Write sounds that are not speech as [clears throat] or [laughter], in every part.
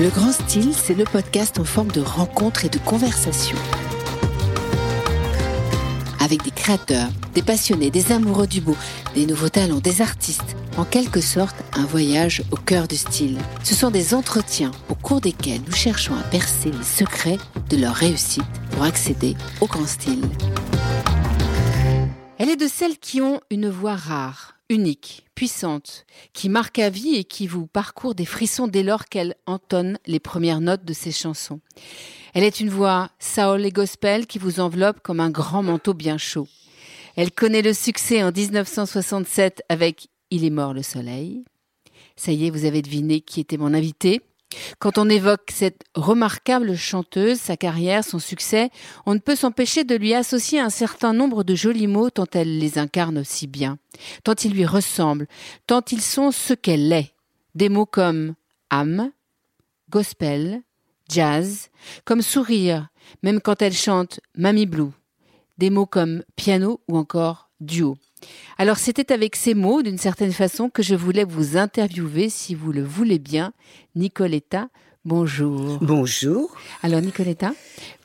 Le Grand Style, c'est le podcast en forme de rencontre et de conversation. Avec des créateurs, des passionnés, des amoureux du beau, des nouveaux talents, des artistes. En quelque sorte, un voyage au cœur du style. Ce sont des entretiens au cours desquels nous cherchons à percer les secrets de leur réussite pour accéder au grand style. Elle est de celles qui ont une voix rare, unique, puissante, qui marque à vie et qui vous parcourt des frissons dès lors qu'elle entonne les premières notes de ses chansons. Elle est une voix Saul et gospel qui vous enveloppe comme un grand manteau bien chaud. Elle connaît le succès en 1967 avec Il est mort le soleil. Ça y est, vous avez deviné qui était mon invité. Quand on évoque cette remarquable chanteuse, sa carrière, son succès, on ne peut s'empêcher de lui associer un certain nombre de jolis mots tant elle les incarne si bien, tant ils lui ressemblent, tant ils sont ce qu'elle est. Des mots comme âme, gospel, jazz, comme sourire, même quand elle chante Mamie Blue. Des mots comme piano ou encore duo. Alors c'était avec ces mots, d'une certaine façon, que je voulais vous interviewer, si vous le voulez bien. Nicoletta, bonjour. Bonjour. Alors Nicoletta,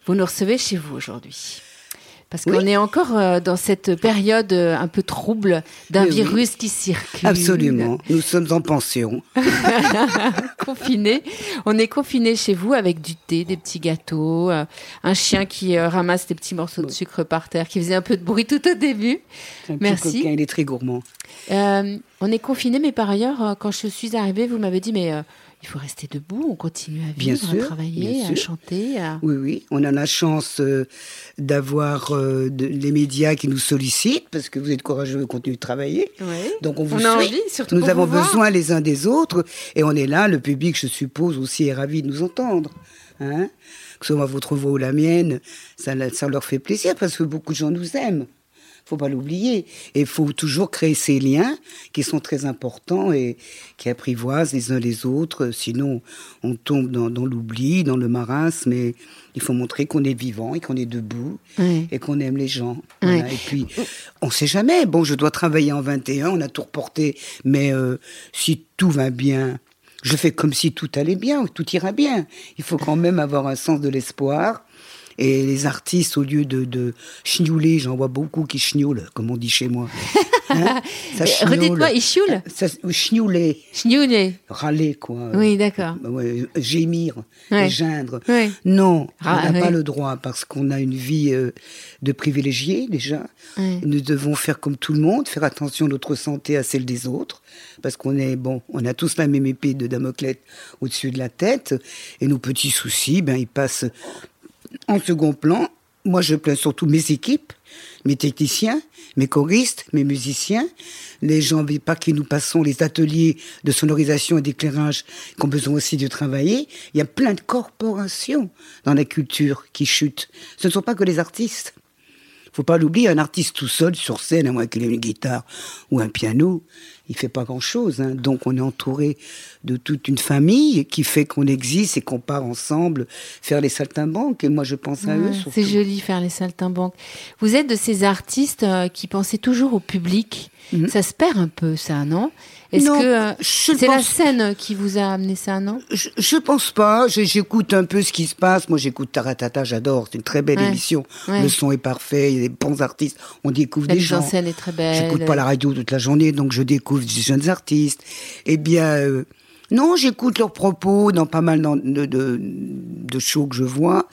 vous nous recevez chez vous aujourd'hui. Parce qu'on est encore euh, dans cette période euh, un peu trouble d'un virus qui circule. Absolument. Nous sommes en pension. [laughs] confinés. On est confinés chez vous avec du thé, des petits gâteaux, euh, un chien qui ramasse des petits morceaux de sucre par terre, qui faisait un peu de bruit tout au début. Un Merci. Coquin, il est très gourmand. on est confinés, mais par ailleurs, quand je suis arrivée, vous m'avez dit, mais il faut rester debout, on continue à vivre, à travailler, à chanter. Oui, oui, on a la chance euh, d'avoir euh, les médias qui nous sollicitent parce que vous êtes courageux et continuez de travailler. Donc on vous a envie, surtout Nous avons besoin les uns des autres et on est là. Le public, je suppose, aussi est ravi de nous entendre. Hein que ce soit votre voix ou la mienne, ça, ça leur fait plaisir parce que beaucoup de gens nous aiment faut pas l'oublier. Et il faut toujours créer ces liens qui sont très importants et qui apprivoisent les uns les autres. Sinon, on tombe dans, l'oubli, dans le marasme. Mais il faut montrer qu'on est vivant et qu'on est debout et qu'on aime les gens. Et puis, on sait jamais. Bon, je dois travailler en 21, on a tout reporté. Mais euh, si tout va bien, je fais comme si tout allait bien, tout ira bien. Il faut quand même avoir un sens de l'espoir et les artistes, au lieu de, de chniouler, j'en vois beaucoup qui chnioulent, comme on dit chez moi. [laughs] Hein ça Redites-moi, ils chioulent Chniouler. Chniouler. Râler, quoi. Oui, d'accord. Bah gémir, ouais. geindre. Non, on n'a pas le droit, parce qu'on a une vie euh, de privilégiés, déjà. Nous devons faire comme tout le monde, faire attention à notre santé, à celle des autres, parce qu'on est, bon, on a tous la même épée de Damoclès au-dessus de la tête, et nos petits soucis, ben, ils passent en second plan, moi je plains surtout mes équipes, mes techniciens, mes choristes, mes musiciens, les gens pas qui nous passons les ateliers de sonorisation et d'éclairage qui ont besoin aussi de travailler. Il y a plein de corporations dans la culture qui chutent. Ce ne sont pas que les artistes. Faut pas l'oublier, un artiste tout seul sur scène, à moins qu'il ait une guitare ou un piano, il fait pas grand-chose. Hein. Donc on est entouré de toute une famille qui fait qu'on existe et qu'on part ensemble faire les saltimbanques. Et moi, je pense à eux. C'est joli faire les saltimbanques. Vous êtes de ces artistes euh, qui pensaient toujours au public. Mhm. Ça se perd un peu, ça, non? Est-ce que euh, c'est la scène qui vous a amené ça, non? Je, je pense pas. J'écoute un peu ce qui se passe. Moi, j'écoute Taratata, j'adore. C'est une très belle émission. Le son est parfait. Il y a des bons artistes. On découvre des gens. La scène est très belle. J'écoute pas la radio toute la journée, donc je découvre des jeunes artistes. Eh bien, euh, non, j'écoute leurs propos dans pas mal de, shows que je vois.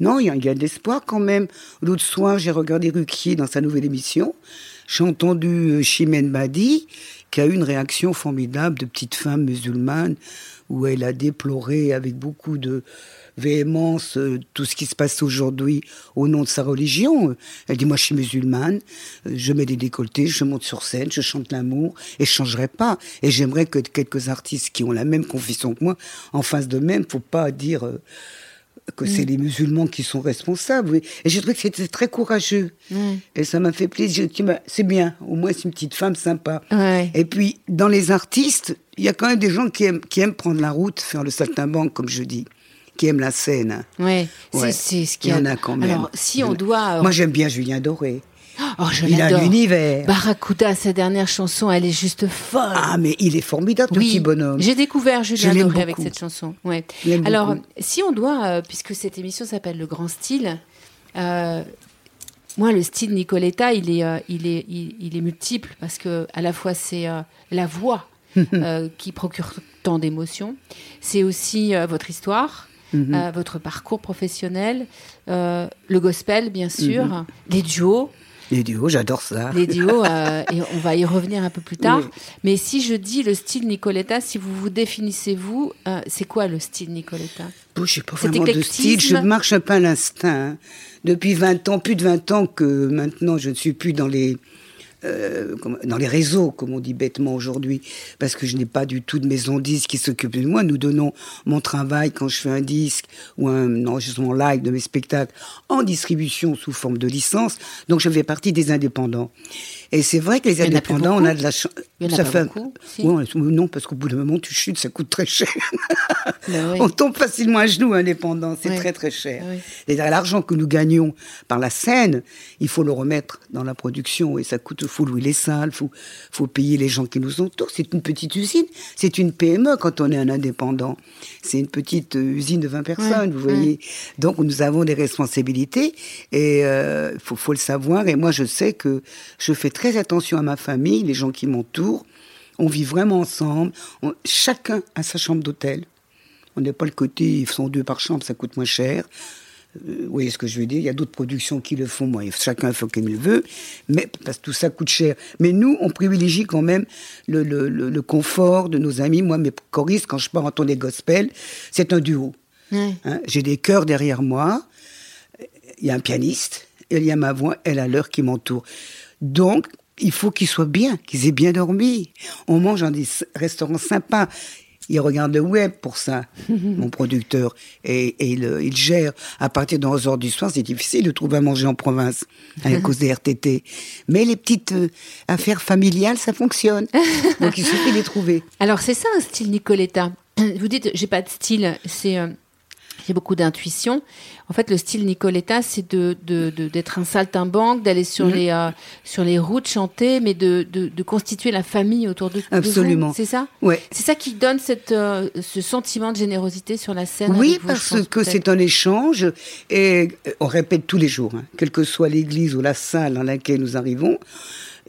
Non, il y a, de l'espoir quand même. L'autre soir, j'ai regardé Ruquier dans sa nouvelle émission. J'ai entendu euh, Chimène Badi, qui a eu une réaction formidable de petite femme musulmane, où elle a déploré avec beaucoup de, véhémence euh, tout ce qui se passe aujourd'hui au nom de sa religion. Elle dit, moi je suis musulmane, euh, je mets des décolletés, je monte sur scène, je chante l'amour, et je changerai pas. Et j'aimerais que quelques artistes qui ont la même confession que moi, en face de même, faut pas dire... Euh, que c'est mm. les musulmans qui sont responsables. Et j'ai trouvé que c'était très courageux. Et ça m'a fait plaisir. C'est bien, au moins c'est une petite femme sympa. Et puis, dans les artistes, il y a quand même des gens qui aiment, qui aiment prendre la route, faire le saltimbanque, comme je dis qui aiment la scène. Ouais, c'est ce qu'il y, en a quand même. Alors, si on doit. Moi, j'aime bien Julien Doré. Oh, je il a l'univers. Barracuda, sa dernière chanson, elle est juste folle. Ah, mais il est formidable, ce petit bonhomme. J'ai découvert Julien Doré avec cette chanson. Ouais. Alors, beaucoup. si on doit, euh, puisque cette émission s'appelle Le Grand Style, euh, moi, le style Nicoletta, il est, euh, il est, il, il est multiple parce que à la fois c'est euh, la voix [laughs] euh, qui procure tant d'émotions, c'est aussi euh, votre histoire. Mhm. euh, votre parcours professionnel, euh, le gospel bien sûr, Mhm. les duos, Les duos, j'adore ça. les duos, [laughs] euh, et on va y revenir un peu plus tard. Oui. Mais si je dis le style Nicoletta, si vous vous définissez vous, euh, c'est quoi le style Nicoletta? Bon, je sais pas vraiment de style, je marche un peu à l'instinct. hein. Depuis 20 ans, plus de 20 ans que maintenant je ne suis plus dans les, euh, dans les réseaux, comme on dit bêtement aujourd'hui, parce que je n'ai pas du tout de maison de disques qui s'occupe de moi. Nous donnons mon travail quand je fais un disque ou un enregistrement live de mes spectacles en distribution sous forme de licence. Donc je fais partie des indépendants. Et c'est vrai que les indépendants, on a de la chance. Il y en a pas beaucoup, si. Ouais, non, parce qu'au bout d'un moment, tu chutes, ça coûte très cher. [laughs] Ben oui. On tombe facilement à genoux indépendant, c'est Oui. très très cher. Oui. Et l'argent que nous gagnons par la scène, il faut le remettre dans la production et ça coûte, faut louer les salles, faut faut payer les gens qui nous entourent. C'est une petite usine, c'est une PME quand on est un indépendant. C'est une petite euh, usine de 20 personnes, vous voyez. Donc nous avons des responsabilités et euh, faut faut le savoir. Et moi je sais que je fais très attention à ma famille, les gens qui m'entourent. On vit vraiment ensemble. On- chacun a sa chambre d'hôtel. On n'est pas le côté, ils sont deux par chambre, ça coûte moins cher. Euh, vous voyez ce que je veux dire? Il y a d'autres productions qui le font, moi, chacun fait comme il veut, mais parce que tout ça coûte cher. Mais nous, on privilégie quand même le, le- le- le confort de nos amis. Moi, mes choristes, quand je pars entendre les gospels, c'est un duo. Ouais. Hein, J'ai des chœurs derrière moi, il y a un pianiste, et il y a ma voix, elle a l'heure qui m'entoure. Donc, il faut qu'ils soient bien, qu'ils aient bien dormi. On mange dans des restaurants sympas. Il regarde le web pour ça, [laughs] mon producteur, et, et il, il gère. À partir de 11 heures du soir, c'est difficile de trouver à manger en province à [laughs] cause des RTT. Mais les petites euh, affaires familiales, ça fonctionne. [laughs] Donc il suffit de les trouver. Alors c'est ça un style Nicoletta. [clears throat] Vous dites j'ai pas de style, c'est euh, j'ai beaucoup d'intuition. En fait, le style Nicoletta, c'est de d'être un saltimbanque, d'aller sur Mhm. les euh, sur les routes chanter, mais de, de, de constituer la famille autour de. Absolument. C'est ça? Ouais. C'est ça qui donne cette euh, ce sentiment de générosité sur la scène. Oui, parce que c'est un échange et euh, on répète tous les jours, hein, quelle que soit l'église ou la salle dans laquelle nous arrivons.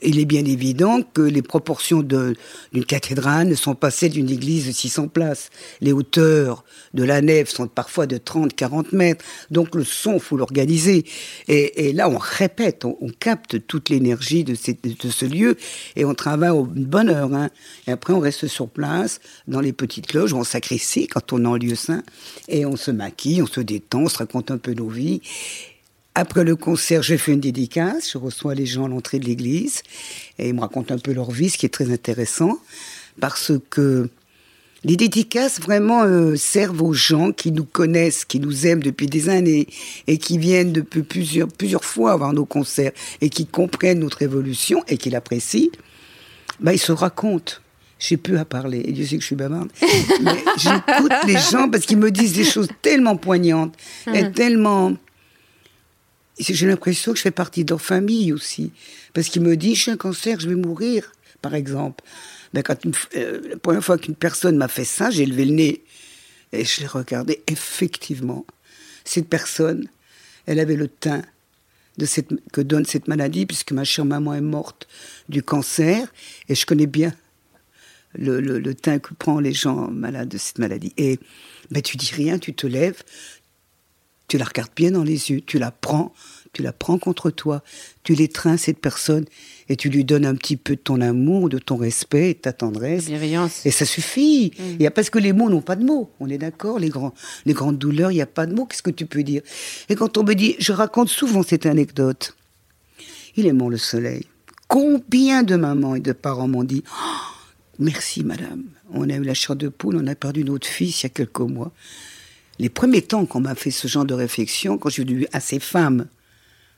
Il est bien évident que les proportions d'une cathédrale ne sont pas celles d'une église de 600 places. Les hauteurs de la nef sont parfois de 30, 40 mètres. Donc le son, faut l'organiser. Et, là, on répète, on, capte toute l'énergie de, ce lieu et on travaille au bonne heure. Hein. Et après, on reste sur place dans les petites cloches, on sacrifie quand on est en lieu saint et on se maquille, on se détend, on se raconte un peu nos vies. Après le concert, je fais une dédicace, je reçois les gens à l'entrée de l'église et ils me racontent un peu leur vie, ce qui est très intéressant parce que les dédicaces vraiment euh, servent aux gens qui nous connaissent, qui nous aiment depuis des années et qui viennent depuis plusieurs, plusieurs fois voir nos concerts et qui comprennent notre évolution et qui l'apprécient. Bah, ils se racontent. J'ai plus à parler. Et Dieu sait que je suis bavarde. [laughs] Mais j'écoute les gens parce qu'ils me disent des choses tellement poignantes et tellement j'ai l'impression que je fais partie de leur famille aussi. Parce qu'ils me disent, j'ai un cancer, je vais mourir, par exemple. Ben, quand une euh, la première fois qu'une personne m'a fait ça, j'ai levé le nez et je l'ai regardé. Effectivement, cette personne, elle avait le teint de cette, que donne cette maladie, puisque ma chère maman est morte du cancer, et je connais bien le teint que prend les gens malades de cette maladie. Et ben, tu dis rien, tu te lèves, tu la regardes bien dans les yeux, tu la prends, tu la prends contre toi, tu l'étreins cette personne et tu lui donnes un petit peu de ton amour, de ton respect, et de ta tendresse. bienveillance. Et ça suffit. Y a parce que les mots n'ont pas de mots. On est d'accord. Les grands, les grandes douleurs, il n'y a pas de mots. Qu'est-ce que tu peux dire? Et quand on me dit, je raconte souvent cette anecdote. Il aimant le soleil. Combien de mamans et de parents m'ont dit, Oh, merci madame. On a eu la chair de poule, on a perdu notre fils il y a quelques mois. Les premiers temps qu'on m'a fait ce genre de réflexion, quand j'ai vu à ces femmes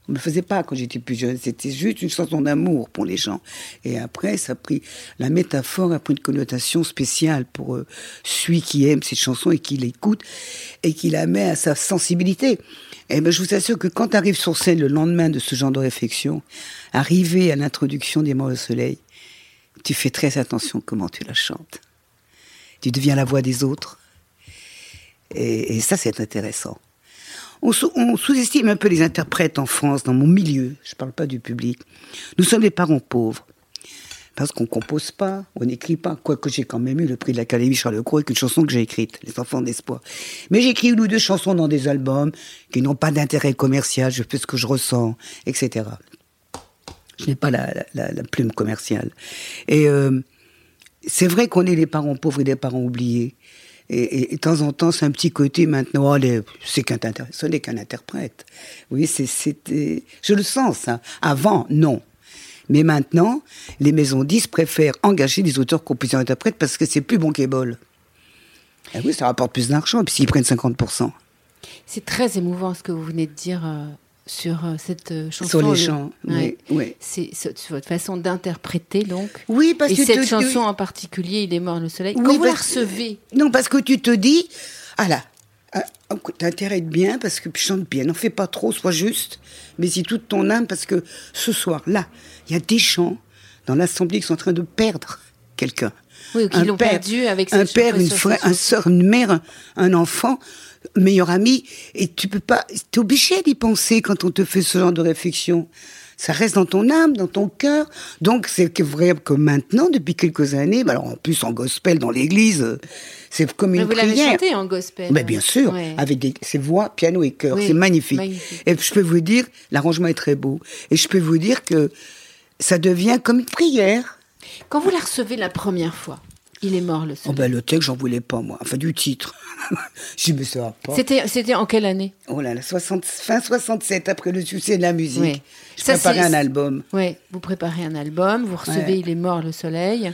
On ne le faisait pas quand j'étais plus jeune. C'était juste une chanson d'amour pour les gens. Et après, ça a pris, la métaphore a pris une connotation spéciale pour euh, celui qui aime cette chanson et qui l'écoute et qui la met à sa sensibilité. Et ben, je vous assure que quand tu arrives sur scène le lendemain de ce genre de réflexion, arrivé à l'introduction des Morts au Soleil, tu fais très attention comment tu la chantes. Tu deviens la voix des autres. Et, ça, c'est intéressant. On, sous-estime un peu les interprètes en France, dans mon milieu. Je ne parle pas du public. Nous sommes des parents pauvres. Parce qu'on compose pas, on n'écrit pas. Quoique j'ai quand même eu le prix de l'Académie Charles Cros avec une chanson que j'ai écrite, Les Enfants d'Espoir. Mais j'écris une ou deux chansons dans des albums qui n'ont pas d'intérêt commercial, je fais ce que je ressens, etc. Je n'ai pas la, plume commerciale. Et euh, c'est vrai qu'on est des parents pauvres et des parents oubliés. Et, de temps en temps, c'est un petit côté maintenant, oh, c'est qu'un ce n'est qu'un interprète. Oui, c'était, je le sens, ça. Avant, non. Mais maintenant, les maisons 10 préfèrent engager des auteurs, compositeurs, interprètes parce que c'est plus bon qu'ébol. Et oui, ça rapporte plus d'argent, puis s'ils prennent 50%. C'est très émouvant ce que vous venez de dire. Sur euh, cette euh, chanson. Sur les chants, oui. C'est votre façon d'interpréter, donc. Oui, parce Et que cette chanson en particulier, Il est mort le soleil. Quand vous la recevez. Non, parce que tu te dis, ah là, ah, t'as intérêt bien parce que tu chantes bien. N'en fais pas trop, sois juste, mais si toute ton âme, parce que ce soir-là, il y a des chants dans l'Assemblée qui sont en train de perdre quelqu'un. Oui, qui l'ont perdu avec Un père, une frère, un soeur, une mère, un enfant meilleur ami, et tu peux pas, es obligé d'y penser quand on te fait ce genre de réflexion. Ça reste dans ton âme, dans ton cœur. Donc c'est vrai que maintenant, depuis quelques années, bah alors en plus en gospel dans l'église, c'est comme une Mais vous prière. Vous l'avez chanté en gospel. Mais bien sûr, avec des, ses voix, piano et chœur, c'est magnifique. magnifique. Et je peux vous dire, l'arrangement est très beau. Et je peux vous dire que ça devient comme une prière. Quand vous la recevez la première fois, il est mort le soleil. Oh ben le texte, j'en voulais pas moi. Enfin du titre. [laughs] je me ça pas. C'était c'était en quelle année? Oh là là, 60, fin 67 après le succès de la musique. Oui. Je préparais un album. Oui, vous préparez un album, vous recevez Il est mort le soleil.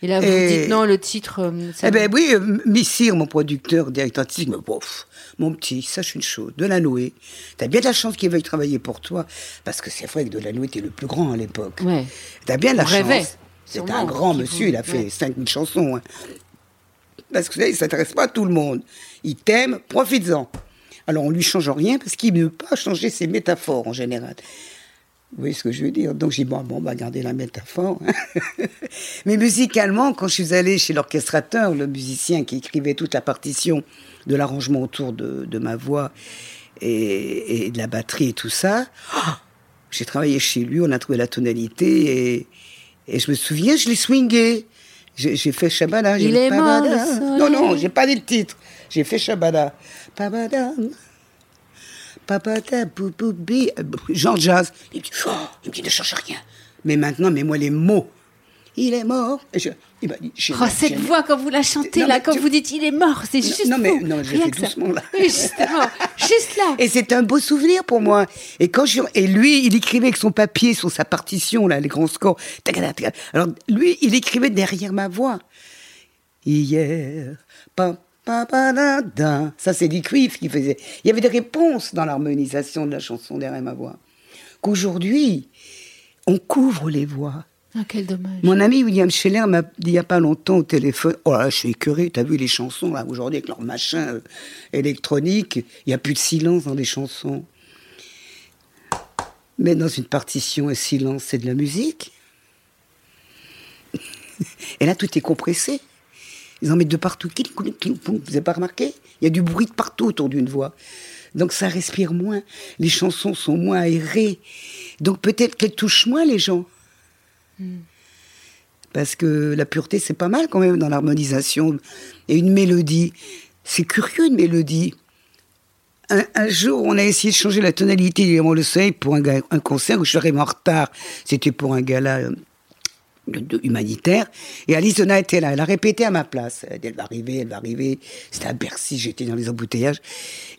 Et là, vous dites non, le titre. Euh, eh ben oui, euh, Missir, mon producteur, directeur artistique, me bof, mon petit, sache une chose, de la Noé, t'as bien de la chance qu'il veuille travailler pour toi, parce que c'est vrai que de la Noé était le plus grand à l'époque. Ouais. T'as bien de la chance. C'est un grand monsieur, il a fait 5000 chansons. Hein. Parce que vous savez, il ne s'intéresse pas à tout le monde. Il t'aime, profites-en. Alors on lui change rien parce qu'il ne veut pas changer ses métaphores en général. Vous voyez ce que je veux dire? Donc j'ai dit, bon, bon, on va garder la métaphore. Hein. [laughs] Mais musicalement, quand je suis allée chez l'orchestrateur, le musicien qui écrivait toute la partition de l'arrangement autour de, ma voix et, de la batterie et tout ça, j'ai travaillé chez lui, on a trouvé la tonalité et, et je me souviens, je l'ai swingé. J'ai fait Shabada. Il est mort Non, non, j'ai pas dit le titre. J'ai fait Shabada. Pabada. Pabada, bouboubi. Jean Jazz. Il me dit, oh, il me dit, ne cherche rien. Mais maintenant, mets-moi les mots il est mort. Et je, il m'a dit, oh, cette voix, quand vous la chantez, là, quand vous dites il est mort, c'est juste. Non, mais non, je fais doucement, là. Oui, justement, [laughs] juste là. Et c'est un beau souvenir pour moi. Et quand je, et lui, il écrivait avec son papier sur sa partition, là, les grands scores. Alors, lui, il écrivait derrière ma voix. Hier, pa, pa, pa, Ça, c'est du cuivre qui faisait. Il y avait des réponses dans l'harmonisation de la chanson derrière ma voix. Qu'aujourd'hui, on couvre les voix. Ah. Mon ami William Scheller m'a dit il n'y a pas longtemps au téléphone Oh là, je suis écœuré, t'as vu les chansons là aujourd'hui avec leur machin euh, électronique Il n'y a plus de silence dans les chansons. Mais dans une partition, un silence, c'est de la musique. [laughs] Et là, tout est compressé. Ils en mettent de partout. Vous n'avez pas remarqué? Il y a du bruit de partout autour d'une voix. Donc ça respire moins. Les chansons sont moins aérées. Donc peut-être qu'elles touchent moins les gens. Parce que la pureté, c'est pas mal quand même dans l'harmonisation. Et une mélodie, c'est curieux une mélodie. Un, jour, on a essayé de changer la tonalité du le soleil pour un, concert où je serais en retard. C'était pour un gala euh, humanitaire. Et Alice était là. Elle a répété à ma place. Elle, va arriver, elle va arriver. C'était à Bercy, j'étais dans les embouteillages.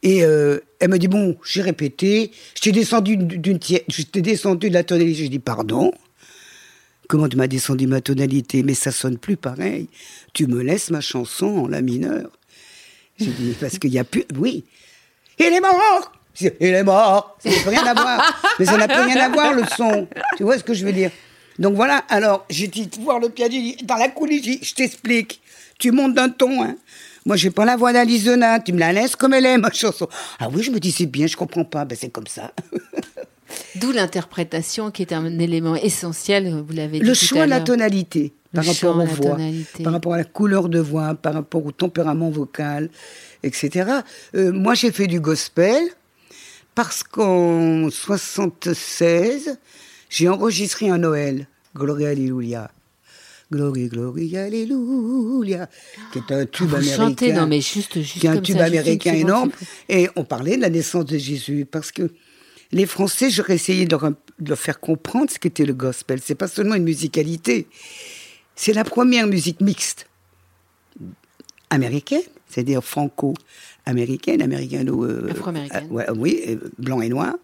Et euh, elle me dit, bon, j'ai répété. J'étais descendu d'une j'étais descendu de la tonalité. J'ai dit, pardon. Comment tu m'as descendu ma tonalité Mais ça sonne plus pareil. Tu me laisses ma chanson en la mineure. J'ai dit, parce qu'il n'y a plus. Oui. Il est mort Il est mort. Ça n'a plus rien à voir. Mais ça n'a plus rien à voir, le son. Tu vois ce que je veux dire? Donc voilà, alors, j'ai dit, voir le piano, dans la coulisse, je t'explique. Tu montes d'un ton, hein. Moi, j'ai pas la voix d'Alice tu me la laisses comme elle est, ma chanson. Ah oui, je me dis, c'est bien, je comprends pas, ben c'est comme ça. D'où l'interprétation qui est un élément essentiel, vous l'avez dit. Le choix de la tonalité par rapport aux voix, par rapport à la couleur de voix, par rapport au tempérament vocal, etc. Euh, moi, j'ai fait du gospel parce qu'en 76, j'ai enregistré un Noël, Gloria Alléluia. Glory, glory, alléluia, qui est un tube américain. non, mais juste, juste qui est un tube américain énorme. Et on parlait de la naissance de Jésus, parce que les Français, j'aurais essayé de leur, faire comprendre ce qu'était le gospel. C'est pas seulement une musicalité, c'est la première musique mixte américaine, c'est-à-dire franco-américaine, américano. Euh, Afro-américaine. Euh, ouais, oui, euh, blanc et noir.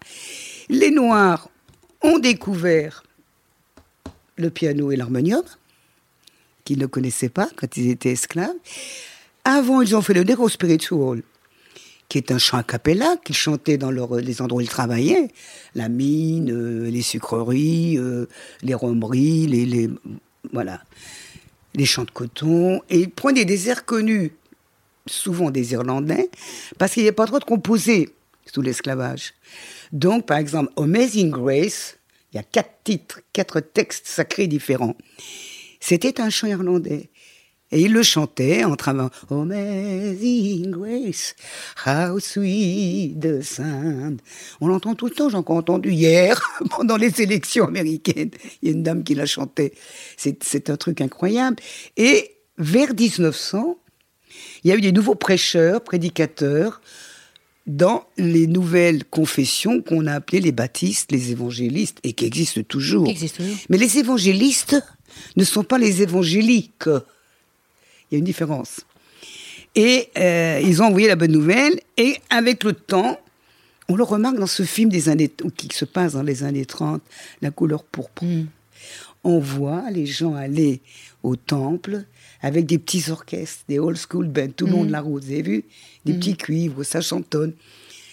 Les Noirs ont découvert le piano et l'harmonium qu'ils ne connaissaient pas quand ils étaient esclaves. Avant, ils ont fait le Negro Spiritual, qui un chant a cappella qu'ils chantaient dans les endroits où ils travaillaient, la mine, euh, les sucreries, euh, les romeries, les, voilà, les champs de coton, et ils prenaient des airs connus, souvent des Irlandais, parce qu'il n'y avait pas trop de composés sous l'esclavage. Donc, par exemple, Amazing Grace, il y a quatre titres, quatre textes sacrés différents. C'était un chant irlandais. Et il le chantait en travaillant Amazing Grace, how sweet the sound. On l'entend tout le temps, j'ai encore entendu hier, [laughs] pendant les élections américaines. Il y a une dame qui l'a chanté. C'est un truc incroyable. Et vers 1900, il y a eu des nouveaux prêcheurs, prédicateurs, dans les nouvelles confessions qu'on a appelées les baptistes, les évangélistes, et qui existent toujours. Existent toujours. Mais les évangélistes, ne sont pas les évangéliques. Il y a une différence. Et euh, ils ont envoyé la bonne nouvelle, et avec le temps, on le remarque dans ce film des années, qui se passe dans les années 30, La couleur pourpre. Mm. On voit les gens aller au temple avec des petits orchestres, des old school bands, tout le monde mm. la route, vous avez vu? Des mm. petits cuivres, ça chantonne.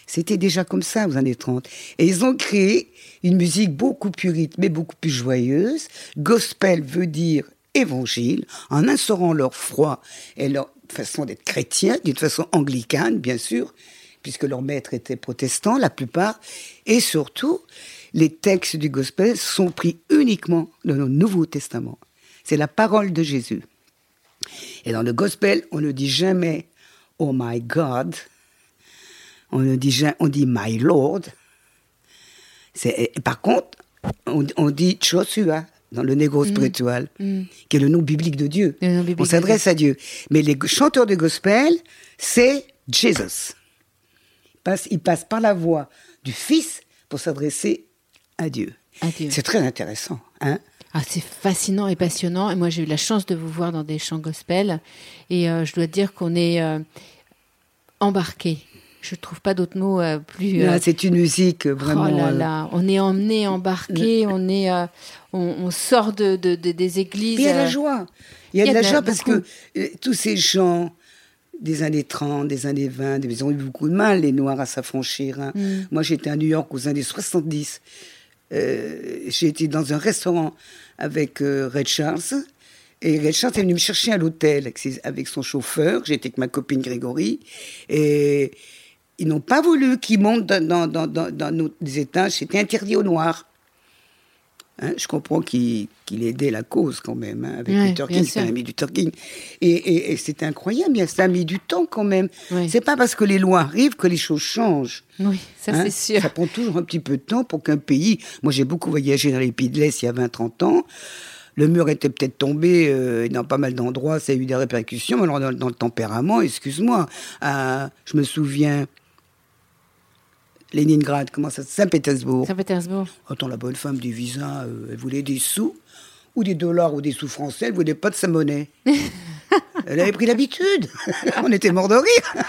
C'était déjà comme ça aux années 30. Et ils ont créé une musique beaucoup plus rythmée, beaucoup plus joyeuse. Gospel veut dire évangile, en instaurant leur foi et leur façon d'être chrétien, d'une façon anglicane, bien sûr, puisque leurs maîtres étaient protestants, la plupart, et surtout, les textes du gospel sont pris uniquement dans le Nouveau Testament. C'est la parole de Jésus. Et dans le gospel, on ne dit jamais Oh my God, on dit, on dit My Lord. Par contre, on, dit Joshua dans le négro mm. spirituel, mm. qui est le nom biblique de Dieu. on s'adresse à Dieu. Mais les chanteurs de gospel, c'est Jesus. Il passe, par la voix du Fils pour s'adresser à Dieu. C'est très intéressant. Hein ah, c'est fascinant et passionnant. Et moi, j'ai eu la chance de vous voir dans des chants gospel. Et euh, je dois dire qu'on est euh, embarqué je trouve pas d'autres mots euh, plus. Euh, c'est une musique vraiment. Oh là euh, là, on est emmené, embarqué, on est, on, sort de, des églises. il y a de la joie. Il y a, de la, joie parce que tous ces gens des années 30, des années 20, ils ont eu beaucoup de mal, les Noirs, à s'affranchir. Hein. Mm. Moi, j'étais à New York aux années 70. j'ai été dans un restaurant avec Red Charles. Et Red Charles est venu me chercher à l'hôtel avec, son chauffeur. J'étais avec ma copine Grégory. Et ils n'ont pas voulu qu'ils montent dans, dans, dans, dans, nos étages. C'était interdit aux Noirs. Hein, je comprends qu'il aidait la cause quand même, hein, avec Luther King, c'était un ami Luther King. Et, et, c'était incroyable, ça a mis du temps quand même. C'est pas parce que les lois arrivent que les choses changent. Oui, ça hein. c'est sûr. Ça prend toujours un petit peu de temps pour qu'un pays... Moi j'ai beaucoup voyagé dans les pays de l'Est il y a 20-30 ans. Le mur était peut-être tombé euh, dans pas mal d'endroits, ça a eu des répercussions. Alors dans, dans le tempérament, excuse-moi, euh, je me souviens Leningrad, comment ça Saint-Pétersbourg. Saint-Pétersbourg. Attends, la bonne femme du visa, euh, elle voulait des sous, ou des dollars, ou des sous français, elle voulait pas de sa monnaie. [laughs] elle avait pris l'habitude. [laughs] On était mort de rire.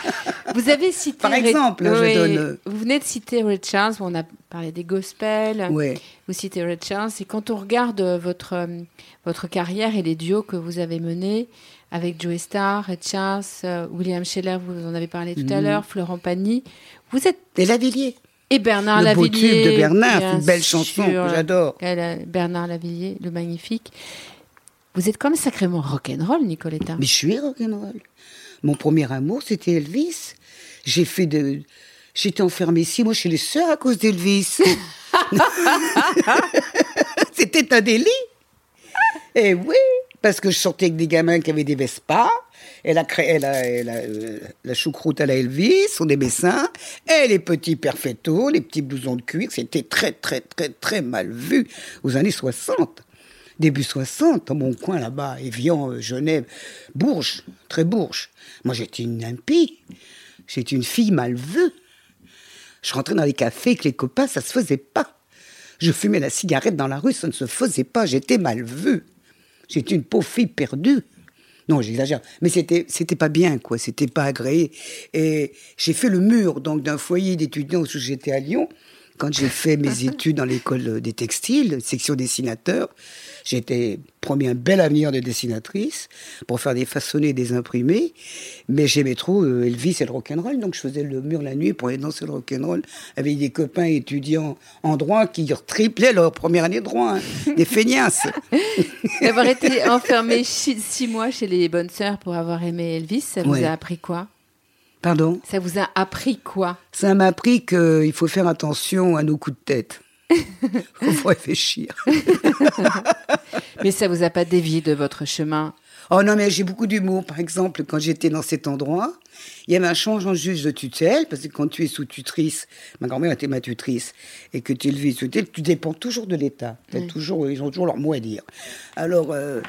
Vous avez cité. Par exemple, je donne. Vous venez de citer Ray Charles, on a parlé des gospels, Ouais. vous citez Red Charles. Et quand on regarde votre, euh, votre carrière et les duos que vous avez menés avec Joey Starr, Red Charles, euh, William Scheller, vous en avez parlé tout à Mhm. l'heure, Florent Pagny, vous êtes. Et Lavillier. Et Bernard le beau Lavillier. tube de Bernard, une belle chanson que j'adore. Bernard Lavillier, le magnifique. Vous êtes quand même sacrément rock'n'roll, Nicoletta. Mais je suis rock'n'roll. Mon premier amour, c'était Elvis. J'ai fait de. J'étais enfermée six mois chez les sœurs à cause d'Elvis. [laughs] [laughs] c'était un délit. Et oui, parce que je sortais avec des gamins qui avaient des Vespa. Elle a créé la, choucroute à la Elvis, on aimait ça. Et les petits perfettos, les petits blousons de cuir, c'était très, très, très, très mal vu aux années 60. Début 60, dans mon coin là-bas, Évian, euh, Genève, Bourges, très Bourges. Moi, j'étais une impie. J'étais une fille mal vue. Je rentrais dans les cafés avec les copains, ça se faisait pas. Je fumais la cigarette dans la rue, ça ne se faisait pas. J'étais mal vue. J'étais une pauvre fille perdue. Non, j'exagère. Mais c'était, c'était pas bien, quoi. C'était pas agréé. Et j'ai fait le mur, donc, d'un foyer d'étudiants où j'étais à Lyon. Quand j'ai fait mes [laughs] études dans l'école des textiles, section dessinateur, j'étais promis un bel avenir de dessinatrice pour faire des façonnés et des imprimés. Mais j'aimais trop euh, Elvis et le rock'n'roll, donc je faisais le mur la nuit pour aller danser le rock'n'roll avec des copains étudiants en droit qui triplaient leur première année de droit, hein. des [laughs] feignasses. D'avoir été [laughs] enfermé six mois chez les bonnes sœurs pour avoir aimé Elvis, ça vous Ouais. a appris quoi? Pardon Ça vous a appris quoi? Ça m'a appris qu'il faut faire attention à nos coups de tête. Il [laughs] faut réfléchir. Mais ça vous a pas dévié de votre chemin? Oh non, mais j'ai beaucoup d'humour. Par exemple, quand j'étais dans cet endroit, il y avait un changement de juge de tutelle, parce que quand tu es sous tutrice, ma grand-mère était ma tutrice, et que tu es levé sous tutelle, tu dépends toujours de l'État. T'as Toujours, ils ont toujours leur mot à dire. Alors, euh,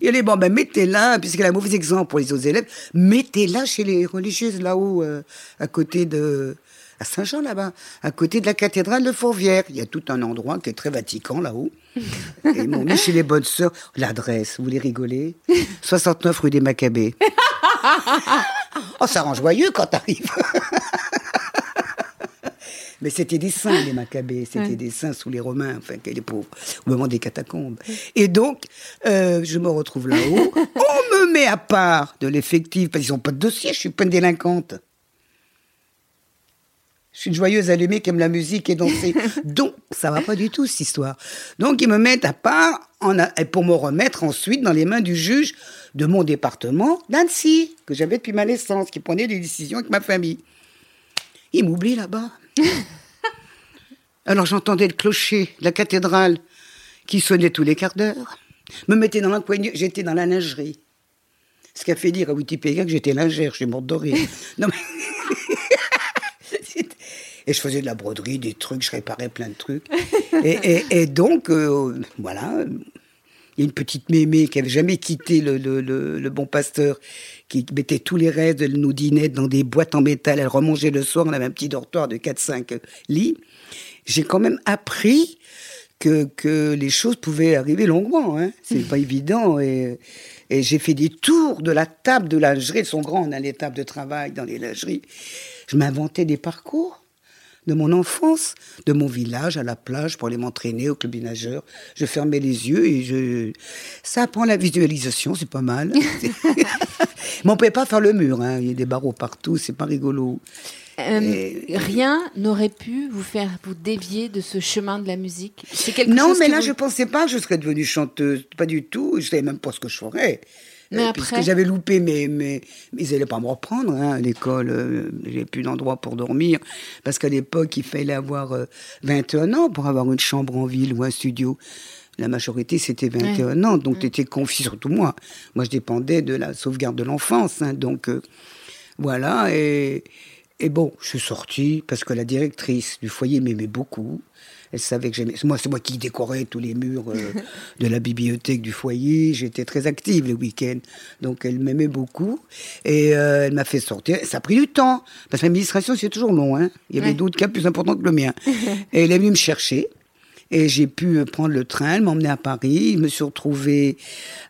il y a les bon, ben mettez-la, puisqu'elle a un mauvais exemple pour les autres élèves, mettez-la chez les religieuses là-haut, euh, à côté de à Saint-Jean là-bas, à côté de la cathédrale de Fourvière. Il y a tout un endroit qui est très Vatican là-haut. Et ils m'ont mis chez les bonnes sœurs. L'adresse, vous voulez rigoler? 69 rue des Maccabées. [laughs] oh, ça rend joyeux quand t'arrives. Mais c'était des saints, les Maccabées. C'était des saints sous les Romains, enfin, les pauvres, au moment des catacombes. Et donc, euh, je me retrouve là-haut. [laughs] On me met à part de l'effectif, parce qu'ils n'ont pas de dossier, je suis pas une délinquante. Je suis une joyeuse allumée qui aime la musique et danser. [laughs] Donc, ça va pas du tout, cette histoire. Donc, ils me mettent à part en a- et pour me remettre ensuite dans les mains du juge de mon département d'Annecy, que j'avais depuis ma naissance, qui prenait des décisions avec ma famille. Il m'oublie là-bas. [laughs] Alors, j'entendais le clocher de la cathédrale qui sonnait tous les quarts d'heure. Me mettait dans. J'étais dans la lingerie. Ce qui a fait dire à Wikipédia que j'étais lingère. Je suis morte de rire. [laughs] Non, mais... Et je faisais de la broderie, des trucs, je réparais plein de trucs. Et, donc, euh, voilà, il y a une petite mémé qui avait jamais quitté le, le- le- bon pasteur, qui mettait tous les restes de nos dîners dans des boîtes en métal. Elle remangeait le soir, on avait un petit dortoir de 4-5 lits. J'ai quand même appris que, que les choses pouvaient arriver longuement. Hein. C'est pas évident. Et, et j'ai fait des tours de la table de lingerie. Elles sont grandes, hein, les tables de travail dans les lingeries. Je m'inventais des parcours de mon enfance, de mon village à la plage pour aller m'entraîner au club des nageurs. Je fermais les yeux et je... Ça apprend la visualisation, c'est pas mal. [laughs] [laughs] Mais on pouvait pas faire le mur, hein. il y a des barreaux partout, c'est pas rigolo. Euh, Et- Rien n'aurait pu vous faire vous dévier de ce chemin de la musique? C'est quelque Non, chose mais là, vous- je pensais pas que je serais devenue chanteuse, pas du tout. Je savais même pas ce que je ferais. Mais Euh, après- j'avais loupé mes, mes, ils allaient pas me reprendre hein, à l'école. euh, J'ai plus d'endroit pour dormir parce qu'à l'époque, il fallait avoir euh, 21 ans pour avoir une chambre en ville ou un studio. La majorité, c'était 21 ans, donc tu étais confié, surtout moi. Moi, je dépendais de la sauvegarde de l'enfance, hein, donc euh, voilà. Et, et bon, je suis sortie parce que la directrice du foyer m'aimait beaucoup. Elle savait que j'aimais. Moi, c'est moi qui décorais tous les murs euh, [laughs] de la bibliothèque du foyer. J'étais très active les week-ends. Donc, elle m'aimait beaucoup. Et euh, elle m'a fait sortir. Ça a pris du temps. Parce que l'administration, c'est toujours long. Hein. Il y avait Ouais. d'autres cas plus importants que le mien. [laughs] et elle est venue me chercher. Et j'ai pu euh, prendre le train, elle m'emmener à Paris. Je me suis retrouvée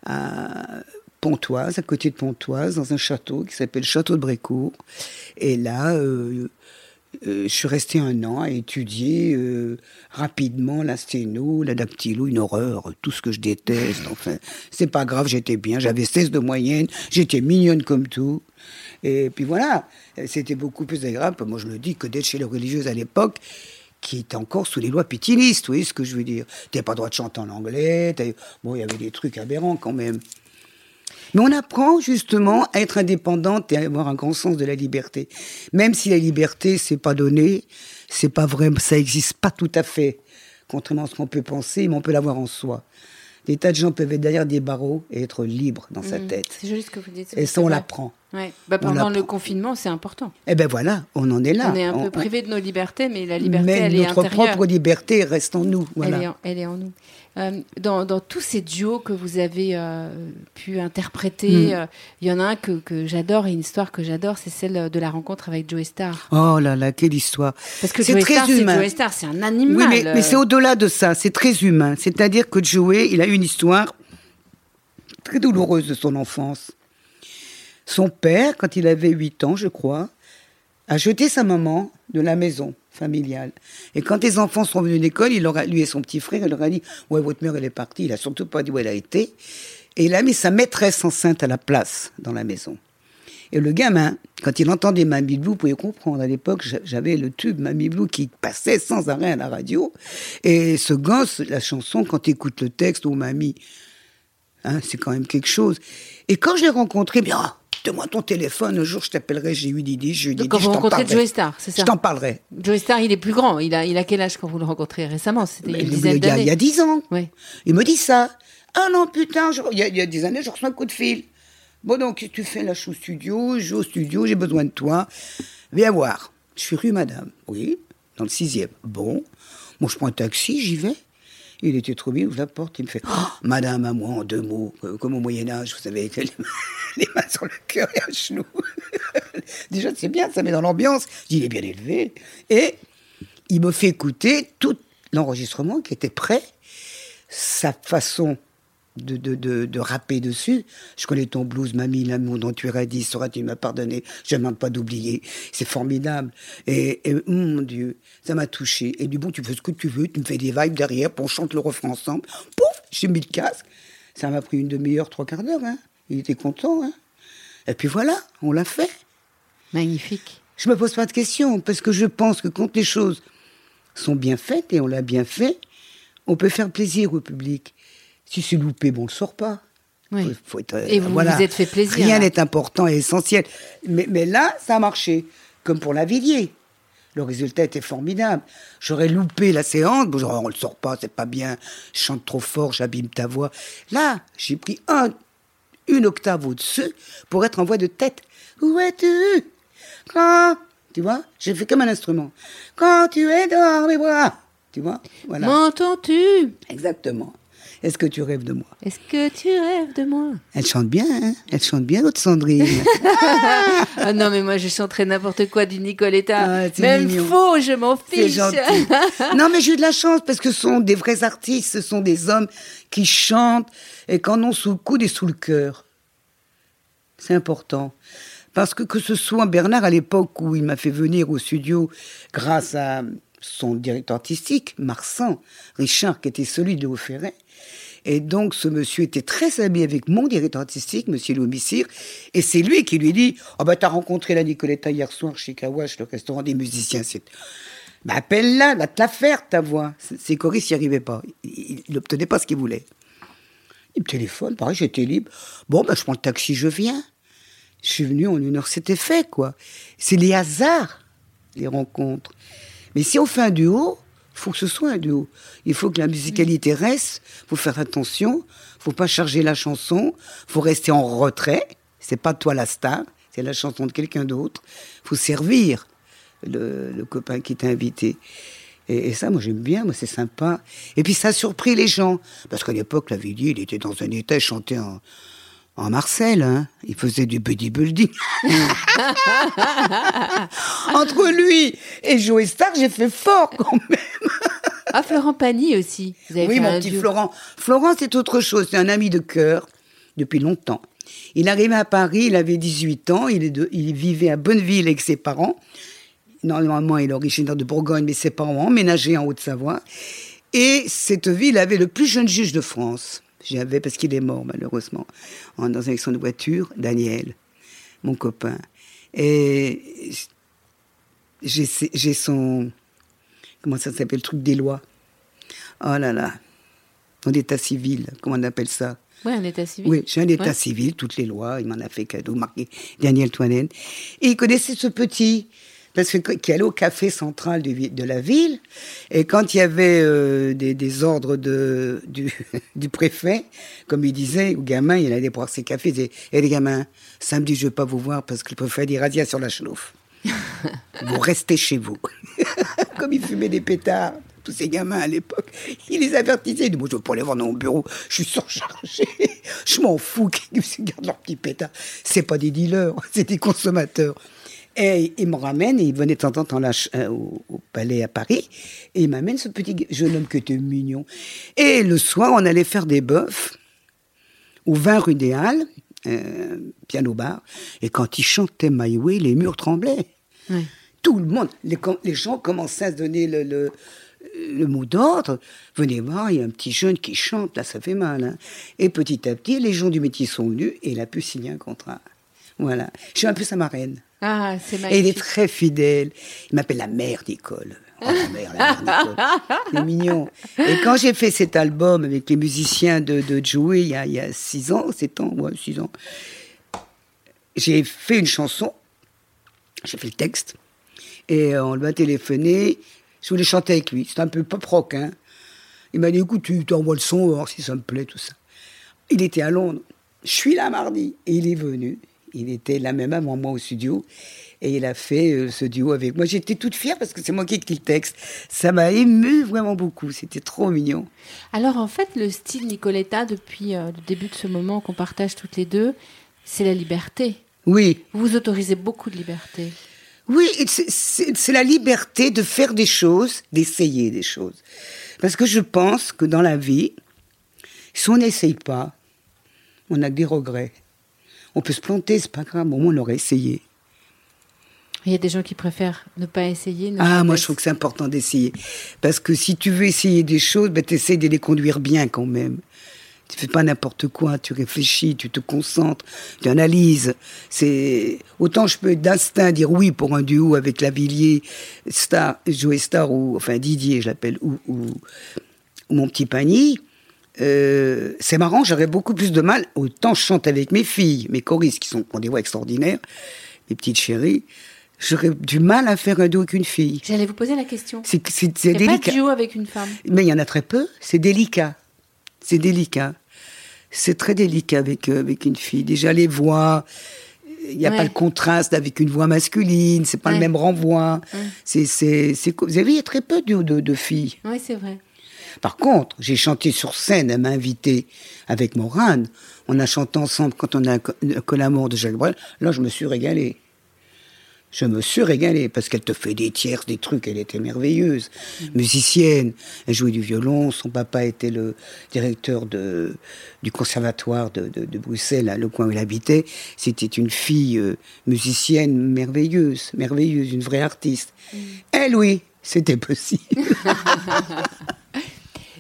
à Pontoise, à côté de Pontoise, dans un château qui s'appelle le Château de Brécourt. Et là, euh, euh, je suis resté un an à étudier euh, rapidement la sténo, la dactylo, une horreur, tout ce que je déteste. [laughs] Enfin, c'est pas grave, j'étais bien, j'avais 16 de moyenne, j'étais mignonne comme tout. Et puis voilà, c'était beaucoup plus agréable, moi je me dis, que d'être chez les religieuses à l'époque, qui était encore sous les lois pétinistes, vous voyez ce que je veux dire Tu pas le droit de chanter en anglais, bon, il y avait des trucs aberrants quand même. Mais on apprend justement à être indépendante et à avoir un grand sens de la liberté. Même si la liberté, c'est pas donné, c'est pas vrai, ça existe pas tout à fait, contrairement à ce qu'on peut penser, mais on peut l'avoir en soi. Des tas de gens peuvent être derrière des barreaux et être libres dans sa mmh. tête. C'est juste ce que vous dites. Et ça, on l'apprend. Bah, pendant le confinement, c'est important. Eh ben voilà, on en est là. On est un peu privé de nos libertés, mais la liberté, elle est notre propre liberté reste en nous. Voilà. Elle, est en, nous. Euh, dans, tous ces duos que vous avez euh, pu interpréter, hmm. euh, il y en a un que, j'adore et une histoire que j'adore, c'est celle de la rencontre avec Joe Star. Oh là là, quelle histoire Parce que Joe Star, c'est Joe Star, c'est un animal. Oui, mais, mais c'est au-delà de ça, c'est très humain. C'est-à-dire que Joey, il a eu une histoire très douloureuse de son enfance. Son père, quand il avait 8 ans, je crois, a jeté sa maman de la maison familiale. Et quand les enfants sont venus d'école, il leur lui et son petit frère, il leur a dit Ouais, votre mère, elle est partie. Il a surtout pas dit où elle a été. Et il a mis sa maîtresse enceinte à la place dans la maison. Et le gamin, quand il entendait Mamie Blue, vous pouvez comprendre, à l'époque, j'avais le tube Mamie Blue qui passait sans arrêt à la radio. Et ce gosse, la chanson, quand il écoute le texte, oh Mamie, hein, c'est quand même quelque chose. Et quand je l'ai rencontré, bien, Donne-moi ton téléphone, un jour je t'appellerai, j'ai eu l'idée, j'ai eu l'idée. Quand vous rencontrez Joey Star, c'est ça Je t'en parlerai. Joey Star, il est plus grand. Il a, il a quel âge quand vous le rencontrez récemment? C'était il, il, il y a 10 ans. Oui. Il me dit ça. Ah non, putain, il, y a, il y a des années, je reçois un coup de fil. Bon, donc, tu fais la show studio, je au studio, j'ai besoin de toi. Viens voir. Je suis rue Madame. Oui, dans le sixième. Bon. Bon, je prends un taxi, j'y vais. Il était trop bien, ouvre la porte, il me fait oh, Madame, à moi, en deux mots, euh, comme au Moyen-Âge, vous savez, les mains, [laughs] les mains sur le cœur et un genou. [laughs] Déjà, c'est bien, ça met dans l'ambiance. Il est bien élevé. Et il me fait écouter tout l'enregistrement qui était prêt, sa façon de, de, de, de, rapper dessus. Je connais ton blues, mamie, l'amour dont tu iras dit, sauras-tu me pardonner? Je ne demande pas d'oublier. C'est formidable. Et, oh mon Dieu, ça m'a touché. Et du bon, tu fais ce que tu veux, tu me fais des vibes derrière, on chante le refrain ensemble. Pouf, j'ai mis le casque. Ça m'a pris une demi-heure, trois quarts d'heure. Hein. Il était content. Hein. Et puis voilà, on l'a fait. Magnifique. Je me pose pas de questions, parce que je pense que quand les choses sont bien faites, et on l'a bien fait, on peut faire plaisir au public. Si c'est loupé, bon, on ne le sort pas. Oui. et vous vous êtes fait plaisir. Rien n'est important et essentiel. Mais, mais, là, ça a marché. Comme pour la Villiers. Le résultat était formidable. J'aurais loupé la séance. Bon, genre, on le sort pas, c'est pas bien. Je chante trop fort, j'abîme ta voix. Là, j'ai pris un, une octave au-dessus pour être en voix de tête. Où es-tu? Quand Tu vois J'ai fait comme un instrument. Quand tu es dans mes bras. Tu vois voilà. M'entends-tu? Exactement. Est-ce que tu rêves de moi Est-ce que tu rêves de moi Elle chante bien, hein Elle chante bien, l'autre Sandrine. [laughs] ah non, mais moi, je chanterais n'importe quoi du Nicoletta. Ah, Même faux, je m'en fiche. non, mais j'ai eu de la chance parce que ce sont des vrais artistes, ce sont des hommes qui chantent et qu'en ont sous le coude et sous le cœur. C'est important. Parce que que ce soit Bernard à l'époque où il m'a fait venir au studio grâce à son directeur artistique, Marsan, Richard, qui était celui de Ferret, et donc, ce monsieur était très ami avec mon directeur artistique, monsieur Louis et c'est lui qui lui dit Oh, bah, t'as rencontré la Nicoletta hier soir chez Kawash, le restaurant des musiciens. C'est... Bah, appelle-la, va te la faire, ta voix. Ces choristes n'y arrivaient pas. Il n'obtenait pas ce qu'il voulait. Il me téléphone, pareil, j'étais libre. Bon, bah, je prends le taxi, je viens. Je suis venu en une heure, c'était fait, quoi. C'est les hasards, les rencontres. Mais si on fait un duo, il faut que ce soit un duo. Il faut que la musicalité reste. Il faut faire attention. Il faut pas charger la chanson. Il faut rester en retrait. C'est pas toi la star. C'est la chanson de quelqu'un d'autre. Il faut servir le, copain qui t'a invité. Et, ça, moi, j'aime bien. Moi, c'est sympa. Et puis, ça a surpris les gens. Parce qu'à l'époque, la Villiers, il était dans un état, il chantait en, en Marcel, hein. il faisait du bodybuilding. [laughs] Entre lui et Joe Star, j'ai fait fort quand même. ah, Florent Pagny aussi. oui, mon petit Florent. Florent, c'est autre chose. C'est un ami de cœur depuis longtemps. Il arrivait à Paris, il avait 18 ans, il, il vivait à Bonneville avec ses parents. normalement, il est originaire de Bourgogne, mais ses parents ont emménagé en Haute-Savoie. Et cette ville avait le plus jeune juge de France. J'avais, parce qu'il est mort malheureusement, en, dans un accident de voiture, Daniel, mon copain. Et j'ai son. Comment ça s'appelle Le truc des lois. Oh là là. En état civil, comment on appelle ça? Oui, un état civil. Oui, j'ai un état civil, toutes les lois, il m'en a fait cadeau, marqué Daniel Toinen. Et il connaissait ce petit, parce que qui allait au café central de la ville, et quand il y avait euh, des, ordres de, du, [laughs] du, préfet, comme il disait aux gamins, il allait boire ses cafés, il disait Eh les gamins, samedi je ne vais pas vous voir parce que le préfet dit radia sur la chauffe. [laughs] vous restez chez vous. [laughs] comme il fumait des pétards tous ces gamins à l'époque, il les avertissait. Il dit, moi, je veux pas les voir dans mon bureau, je suis surchargé. je m'en fous qu'ils gardent leur petit pétard. C'est pas des dealers, c'est des consommateurs. Et il me ramène, et il venait de temps en temps euh, au, palais à Paris, et il m'amène ce petit jeune homme qui était mignon. Et le soir, on allait faire des bœufs au vin rue des Halles, euh, piano bar, et quand il chantait My Way, les murs tremblaient. Tout le monde, les, gens commençaient à se donner le, le, mot d'ordre. Venez voir, il y a un petit jeune qui chante, là ça fait mal. Hein. Et petit à petit, les gens du métier sont venus, et il a pu signer un contrat. Voilà. Je suis un peu sa marraine. Ah, c'est magnifique. Et il est très fidèle. Il m'appelle la mère d'école. Oh, la mère, la mère [laughs] C'est mignon. Et quand j'ai fait cet album avec les musiciens de, de Joey il y, a, il y a six ans, sept ans, ouais, six ans, j'ai fait une chanson. J'ai fait le texte. Et on lui a téléphoné. Je voulais chanter avec lui. C'était un peu pop rock, hein. Il m'a dit, écoute, tu t'envoies le son, voir si ça me plaît, tout ça. Il était à Londres. Je suis là mardi. Et il est venu. Il était là même avant moi au studio. Et il a fait euh, ce duo avec moi. J'étais toute fière parce que c'est moi qui ai écrit le texte. Ça m'a ému vraiment beaucoup. C'était trop mignon. Alors en fait, le style Nicoletta, depuis euh, le début de ce moment qu'on partage toutes les deux, c'est la liberté. Oui. Vous vous autorisez beaucoup de liberté. Oui, c'est la liberté de faire des choses, d'essayer des choses. Parce que je pense que dans la vie, si on n'essaye pas, on a des regrets. On peut se planter, c'est pas grave, au moins on aurait essayé. Il y a des gens qui préfèrent ne pas essayer. ah, moi je trouve que c'est important d'essayer. Parce que si tu veux essayer des choses, ben, tu essaies de les conduire bien quand même. Tu fais pas n'importe quoi, tu réfléchis, tu te concentres, tu analyses. C'est autant je peux d'instinct dire oui pour un duo avec Lavillier, Star, Joe Star ou enfin Didier, je l'appelle, ou, ou, mon petit panier. Euh, c'est marrant, j'aurais beaucoup plus de mal. Autant je chante avec mes filles, mes choristes qui sont ont des voix extraordinaires, mes petites chéries. J'aurais du mal à faire un duo avec une fille. J'allais vous poser la question. C'est délicat. Pas de duo avec une femme. Mais il y en a très peu. C'est délicat. C'est délicat. C'est très délicat avec euh, avec une fille. Déjà les voix. Il n'y a pas le contraste avec une voix masculine, c'est pas le même renvoi. C'est, c'est, vous avez, il y a très peu de, de, de filles. Oui, c'est vrai. Par contre, j'ai chanté sur scène, elle m'a invité avec Morane. On a chanté ensemble quand on a que l'amour de Jacques Brel. Là, je me suis régalé. Je me suis régalé parce qu'elle te fait des tierces, des trucs. Elle était merveilleuse, musicienne. Elle jouait du violon. Son papa était le directeur de, du conservatoire de, Bruxelles, le coin où elle habitait. C'était une fille euh, musicienne merveilleuse, merveilleuse, une vraie artiste. Mm. Elle, oui, c'était possible. [laughs]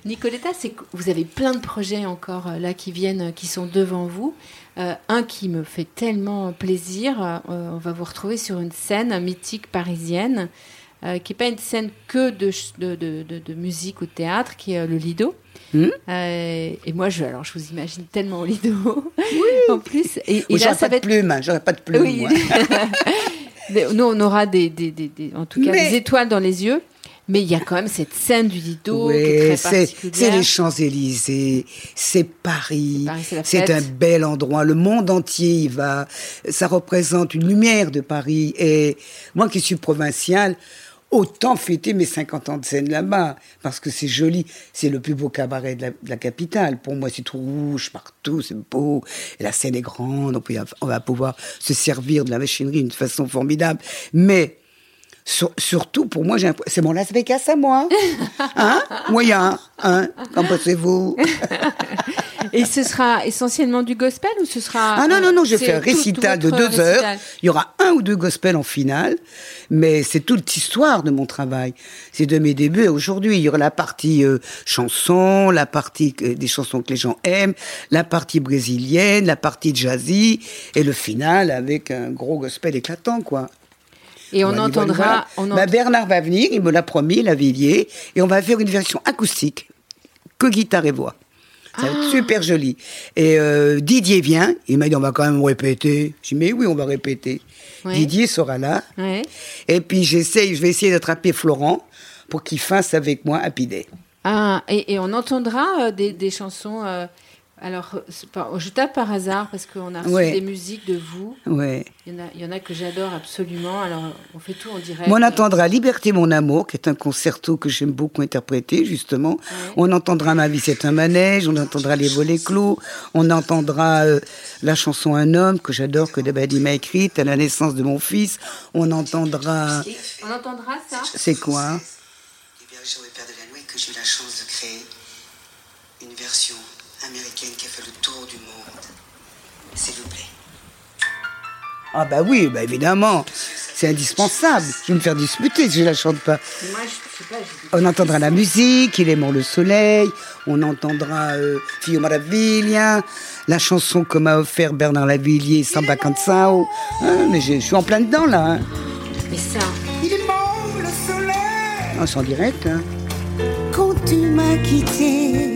Nicoletta, c'est vous avez plein de projets encore euh, là qui viennent, euh, qui sont devant vous. Euh, un qui me fait tellement plaisir, on va vous retrouver sur une scène mythique parisienne, qui n'est pas une scène que de, de, musique ou de théâtre, qui est le Lido. Hmm et moi, je, alors, je vous imagine tellement au Lido. Oui. [laughs] en plus. Et, là, ça va être... plume, hein, j'aurais pas de plume. Oui. [laughs] nous, on aura des, des, des, en tout cas des étoiles dans les yeux. Mais il y a quand même cette scène du Lido qui est très particulière. C'est les Champs-Élysées, c'est Paris, c'est un bel endroit. Le monde entier y va. Ça représente une lumière de Paris. Et moi qui suis provincial, autant fêter mes 50 ans de scène là-bas, parce que c'est joli, c'est le plus beau cabaret de la, capitale. Pour moi, c'est tout rouge partout, c'est beau, et la scène est grande, on, peut, on va pouvoir se servir de la machinerie d'une façon formidable. Mais surtout, pour moi, c'est mon Las Vegas à moi. [laughs] Hein Moyen, hein Qu'en pensez-vous? Et ce sera essentiellement du gospel ou ce sera Ah non, non, non, je fais un récital de deux heures. Il y aura un ou deux gospels en finale, mais c'est toute l'histoire de mon travail. C'est de mes débuts à aujourd'hui. Il y aura la partie euh, chanson, la partie euh, des chansons que les gens aiment, la partie brésilienne, la partie jazzy, et le final avec un gros gospel éclatant, quoi. Et on entendra. voilà. on Bah, Bernard va venir, il me l'a promis, Lavillier, et on va faire une version acoustique, que guitare et voix. Ça va Ah. être super joli. Et euh, Didier vient, il m'a dit on va quand même répéter. J'ai dit mais oui, on va répéter. Didier sera là. Ouais. Et puis j'essaye, je vais essayer d'attraper Florent pour qu'il fasse avec moi Happy Day. Ah, et, et on entendra euh, des, des chansons. euh, alors, je tape par hasard parce qu'on a reçu Ouais. des musiques de vous. Ouais. Il y en a, il y en a que j'adore absolument. Alors, on fait tout en direct. On entendra Liberté, mon amour, qui est un concerto que j'aime beaucoup interpréter, justement. On entendra Ma vie, c'est un manège. On entendra Les volets clos. On entendra euh, la chanson Un homme, que j'adore, que Dabadi m'a écrite, à la naissance de mon fils. On entendra. On entendra ça? C'est quoi? Et Père de la Nuit que j'ai eu la chance de créer une version américaine qui a fait le tour du monde. S'il vous plaît. Ah, bah oui, bah évidemment. C'est indispensable. Je vais me faire disputer si je la chante pas. Moi, je sais pas. j'ai- On entendra la musique, Il aimant le soleil, on entendra euh, Fio Maraviglia, la chanson que m'a offert Bernard Lavillier, Samba Cansao. Hein, mais je je suis en plein dedans là. Hein. Mais ça. Il est mort le soleil Ah, c'est en direct. Hein. quand tu m'as quitté.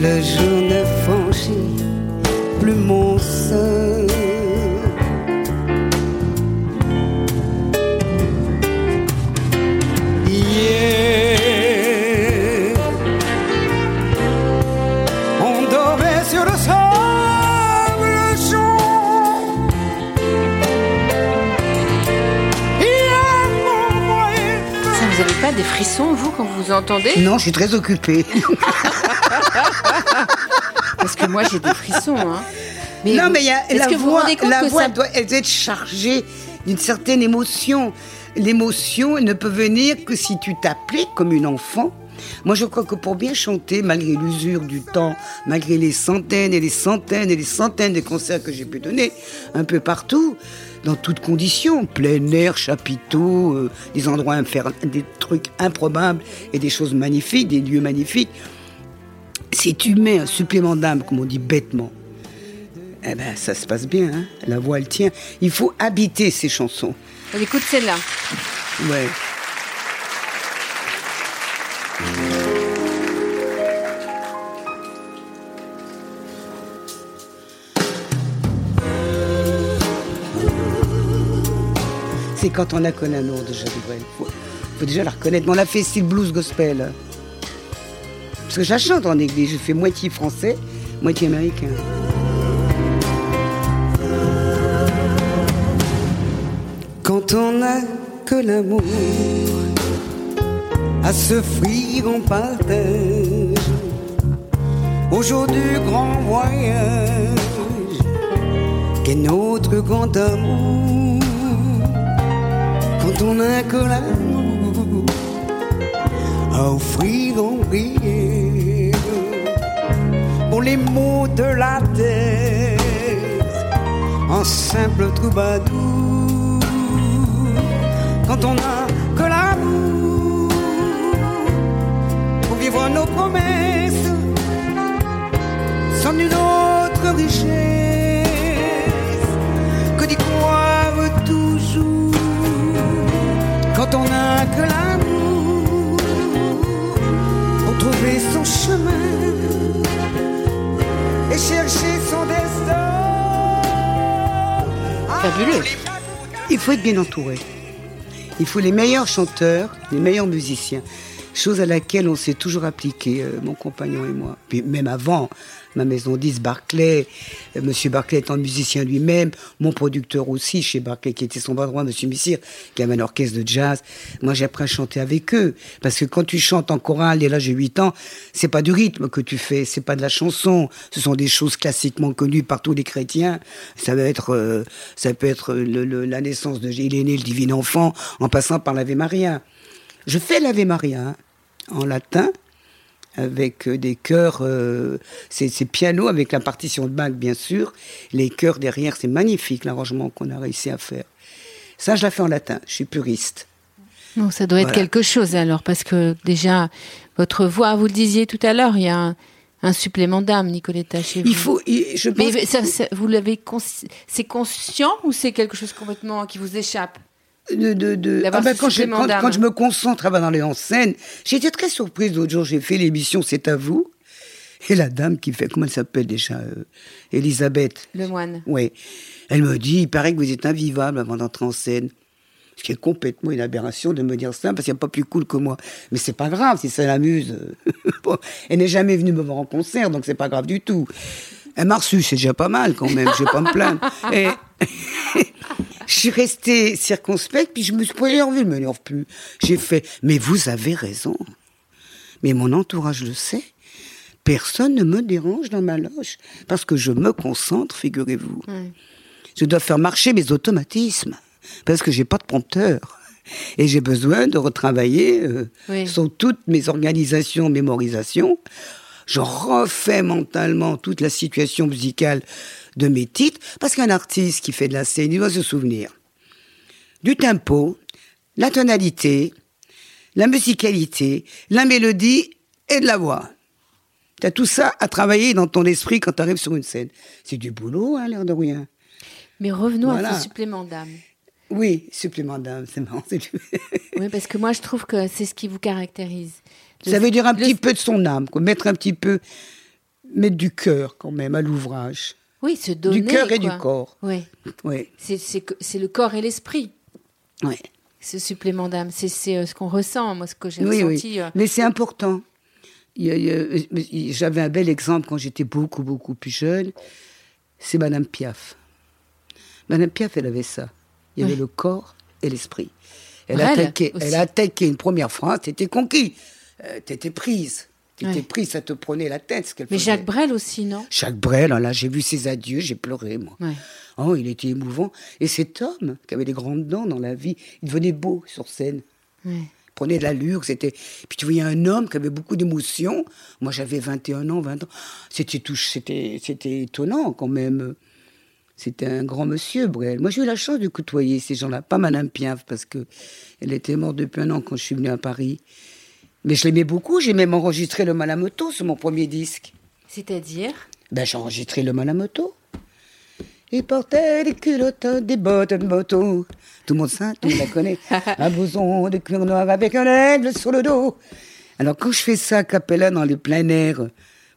le jour ne franchit plus mon seuil. Hier, on dormait sur le sable chaud. Hier, mon moyen Ça, vous n'avez pas des frissons, vous, quand vous entendez? Non, je suis très occupée. [laughs] Moi, j'ai des frissons. Hein. Mais non, mais y a la que vous vous voix, compte la que voix ça... doit être chargée d'une certaine émotion. L'émotion ne peut venir que si tu t'appliques comme une enfant. Moi, je crois que pour bien chanter, malgré l'usure du temps, malgré les centaines et les centaines et les centaines de concerts que j'ai pu donner un peu partout, dans toutes conditions, plein air, chapiteaux, euh, des endroits infernaux, des trucs improbables et des choses magnifiques, des lieux magnifiques, si tu mets un supplément d'âme, comme on dit bêtement, eh ben, ça se passe bien, hein. la voix elle tient. Il faut habiter ces chansons. On écoute celle-là. Ouais. C'est quand on a connu un nom de Jacques Brel. Faut, faut déjà la reconnaître. Mais on a fait style blues gospel. Parce que je la chante en église. Je fais moitié français, moitié américain. Quand on n'a que l'amour à s'offrir en partage au jour du grand voyage qu'est notre grand amour. Quand on n'a que l'amour à offrir en prière les mots de la terre. En simple troubadour quand on n'a que l'amour pour vivre nos promesses sans une autre richesse. Que d'y croire toujours quand on n'a que l'amour pour trouver son chemin? Et chercher son destin Fabuleux. Il faut être bien entouré. Il faut les meilleurs chanteurs, les meilleurs musiciens chose à laquelle on s'est toujours appliqué, euh, mon compagnon et moi. Puis même avant, ma maison 10, Barclay, euh, Monsieur Barclay étant musicien lui-même, mon producteur aussi chez Barclay, qui était son bras droit, Monsieur Missire, qui avait un orchestre de jazz. Moi, j'ai appris à chanter avec eux. Parce que quand tu chantes en chorale, et là j'ai 8 ans, c'est pas du rythme que tu fais, c'est pas de la chanson. Ce sont des choses classiquement connues par tous les chrétiens. Ça va être, euh, ça peut être la naissance de, il est né le divin enfant, en passant par l'Ave Maria. Je fais l'Ave Maria hein, en latin avec euh, des chœurs, euh, c'est piano avec la partition de Bach bien sûr, les chœurs derrière, c'est magnifique l'arrangement qu'on a réussi à faire. Ça, je la fais en latin, je suis puriste. Non, ça doit être quelque chose alors, parce que déjà, votre voix, vous le disiez tout à l'heure, il y a un, supplément d'âme, Nicoletta, chez vous. Il faut, je pense... Mais ça, vous l'avez, c'est conscient ou c'est quelque chose complètement qui vous échappe? De, de, de... Ah ben, quand, je, quand, je me concentre dans les en scène, j'étais très surprise l'autre jour, j'ai fait l'émission C'est à vous. Et la dame qui fait, comment elle s'appelle déjà euh, Elisabeth. Le moine. Oui. Elle me dit, il paraît que vous êtes invivable avant d'entrer en scène. Ce qui est complètement une aberration de me dire ça, parce qu'il n'y a pas plus cool que moi. Mais c'est pas grave, si ça l'amuse. [laughs] elle n'est jamais venue me voir en concert, donc c'est pas grave du tout. Elle m'a reçu, c'est déjà pas mal quand même, je vais pas me plaindre. [laughs] Et [laughs] je suis restée circonspecte, puis je me suis pas énervée, je me m'énerve plus. J'ai fait, mais vous avez raison. Mais mon entourage le sait. Personne ne me dérange dans ma loge, parce que je me concentre, figurez-vous. Je dois faire marcher mes automatismes, parce que j'ai pas de prompteur. Et j'ai besoin de retravailler euh, sur toutes mes organisations, mémorisations. Je refais mentalement toute la situation musicale de mes titres, parce qu'un artiste qui fait de la scène, il doit se souvenir du tempo, la tonalité, la musicalité, la mélodie et de la voix. Tu as tout ça à travailler dans ton esprit quand tu arrives sur une scène. C'est du boulot, hein, l'air de rien. Mais revenons à ce supplément d'âme. Oui, supplément d'âme, c'est marrant. oui, parce que moi, je trouve que c'est ce qui vous caractérise. Ça veut dire un petit peu de son âme, mettre un petit peu, mettre du cœur quand même à l'ouvrage. Oui, se donner. Du cœur et du corps. Oui. oui. C'est le corps et l'esprit. Oui. Ce supplément d'âme, c'est euh, ce qu'on ressent, moi, ce que j'ai oui, ressenti. Oui. Euh. Mais c'est important. J'avais un bel exemple quand j'étais beaucoup, beaucoup plus jeune. C'est Madame Piaf. Madame Piaf, elle avait ça. Il y avait le corps et l'esprit. Elle, a attaqué, elle a attaqué une première phrase, t'étais conquis, euh, t'étais prise. T'étais prise, ça te prenait la tête. Ce qu'elle Mais Jacques Brel aussi, non? Jacques Brel, là, j'ai vu ses adieux, j'ai pleuré, moi. Oh, il était émouvant. Et cet homme, qui avait des grandes dents dans la vie, il devenait beau sur scène. Il prenait de l'allure, c'était... Puis tu voyais un homme qui avait beaucoup d'émotions. Moi, j'avais 21 ans, 20 ans. C'était, c'était, c'était étonnant, quand même. C'était un grand monsieur, Brel. Moi, j'ai eu la chance de côtoyer ces gens-là. Pas Madame Piaf, parce que elle était morte depuis un an quand je suis venue à Paris. Mais je l'aimais beaucoup. J'ai même enregistré le Malamoto sur mon premier disque. C'est-à-dire? Ben, j'ai enregistré le Malamoto. Il portait des culottes, des bottes de moto. Tout le monde sait, tout le monde la connaît. [laughs] un blouson de cuir noir avec un aigle sur le dos. Alors, quand je fais ça à Capella dans les plein air,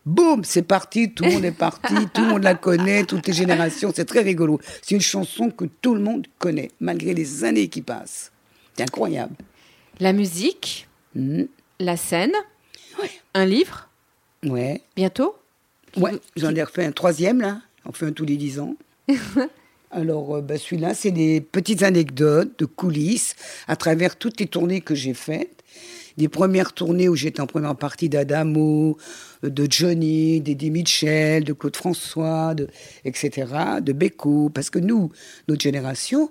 boum, c'est parti, tout le monde est parti, [laughs] tout le monde la connaît, toutes les générations, c'est très rigolo. C'est une chanson que tout le monde connaît, malgré les années qui passent. C'est incroyable. La musique, hmm. La scène, un livre. Ouais. Bientôt. Ouais, j'en ai refait un troisième là. On fait un tous les dix ans. [laughs] Alors, euh, bah, celui-là, c'est des petites anecdotes de coulisses à travers toutes les tournées que j'ai faites des premières tournées où j'étais en première partie d'Adamo, de Johnny, d'Eddie Mitchell, de Claude François, de, etc., de Beko. Parce que nous, notre génération,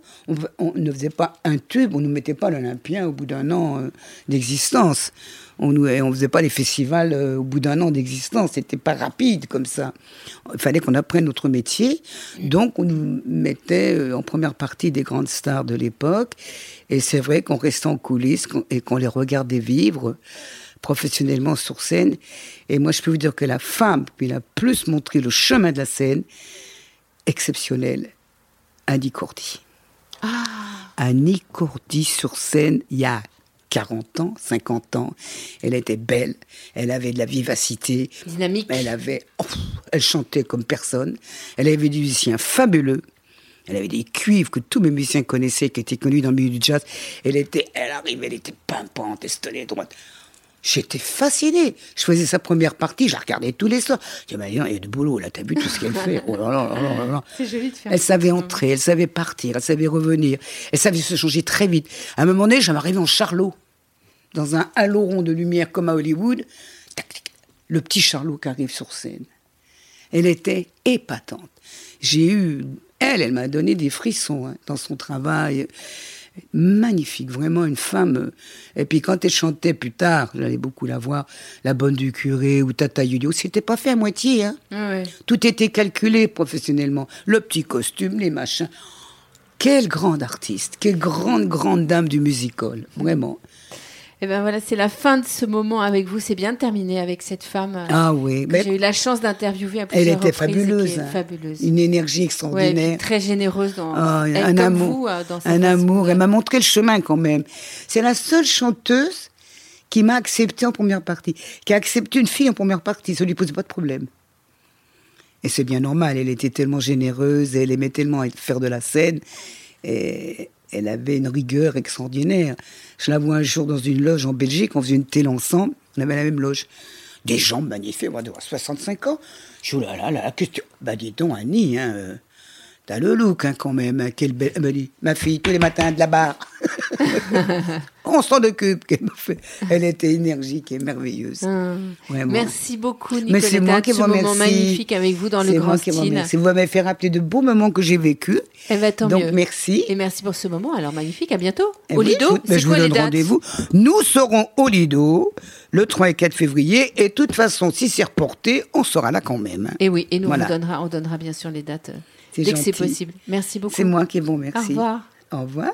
on, ne faisait pas un tube, on ne mettait pas l'Olympien au bout d'un an euh, d'existence. On ne faisait pas les festivals euh, au bout d'un an d'existence. C'était pas rapide comme ça. Il fallait qu'on apprenne notre métier. Donc, on nous mettait euh, en première partie des grandes stars de l'époque. Et c'est vrai qu'on restait en coulisses et qu'on les regardait vivre professionnellement sur scène. Et moi, je peux vous dire que la femme qui a plus montré le chemin de la scène, exceptionnelle, Annie Cordy. Ah. Annie Cordy sur scène, il y a 40 ans, 50 ans. Elle était belle, elle avait de la vivacité. Dynamique. Elle avait, oh, elle chantait comme personne. Elle avait des musiciens fabuleux. Elle avait des cuivres que tous mes musiciens connaissaient, qui étaient connus dans le milieu du jazz. Elle était, elle arrivait, elle était pimpante, estonnée, droite. J'étais fasciné. Je faisais sa première partie, je la regardais tous les soirs. Je disais, il y a du boulot, là, t'as vu tout ce qu'elle fait. Oh là là là là là. [laughs] C'est joli de faire Elle savait entrer, elle savait partir, elle savait revenir. Elle savait se changer très vite. À un moment donné, j'en arrivais en charlot, dans un halo rond de lumière comme à Hollywood. Le petit charlot qui arrive sur scène. Elle était épatante. J'ai eu, elle, elle m'a donné des frissons hein, dans son travail. Magnifique, vraiment une femme. Et puis quand elle chantait plus tard, j'allais beaucoup la voir, La Bonne du Curé ou Tata Yudio, c'était pas fait à moitié. Hein. Ouais. Tout était calculé professionnellement. Le petit costume, les machins. Quelle grande artiste, quelle grande, grande dame du musical, vraiment. Et ben voilà, c'est la fin de ce moment avec vous. C'est bien terminé avec cette femme euh, Ah oui, mais j'ai eu la chance d'interviewer à elle plusieurs était reprises et qui fabuleuse. hein. fabuleuse. Une énergie extraordinaire. très généreuse dans Ah, elle, un comme amour, vous, euh, dans un amour. Elle m'a montré le chemin quand même. C'est la seule chanteuse qui m'a accepté en première partie, qui a accepté une fille en première partie. Ça lui posait pas de problème. Et c'est bien normal. Elle était tellement généreuse, elle aimait tellement faire de la scène, et elle avait une rigueur extraordinaire. Je la vois un jour dans une loge en Belgique, on faisait une télé ensemble, on avait la même loge. Des jambes magnifiques, moi, de 65 ans. Je dis, oh là là là, qu'est-ce que tu... Bah dis donc, Annie, hein, euh, t'as le look hein, quand même, hein, quelle belle... Ma fille, tous les matins de la barre. [laughs] on s'en occupe. Elle était énergique et merveilleuse. Hum. Vraiment. Merci beaucoup, Mais c'est Nicoletta, moi qui vous remercie. magnifique avec vous dans le C'est grand moi qui vous remercie. Vous m'avez fait rappeler de beaux moments que j'ai vécus. Eh ben, tant Donc mieux. merci. Et merci pour ce moment. Alors magnifique. À bientôt. Eh Au Lido. je, vous- ben, je vous quoi les donne rendez-vous. Nous serons au Lido le 3 et 4 février. Et de toute façon, si c'est reporté, on sera là quand même. Et oui. Et nous Voilà. on donnera, on donnera bien sûr les dates dès que c'est possible. Merci beaucoup. C'est moi qui vous Au remercie. revoir. Au revoir.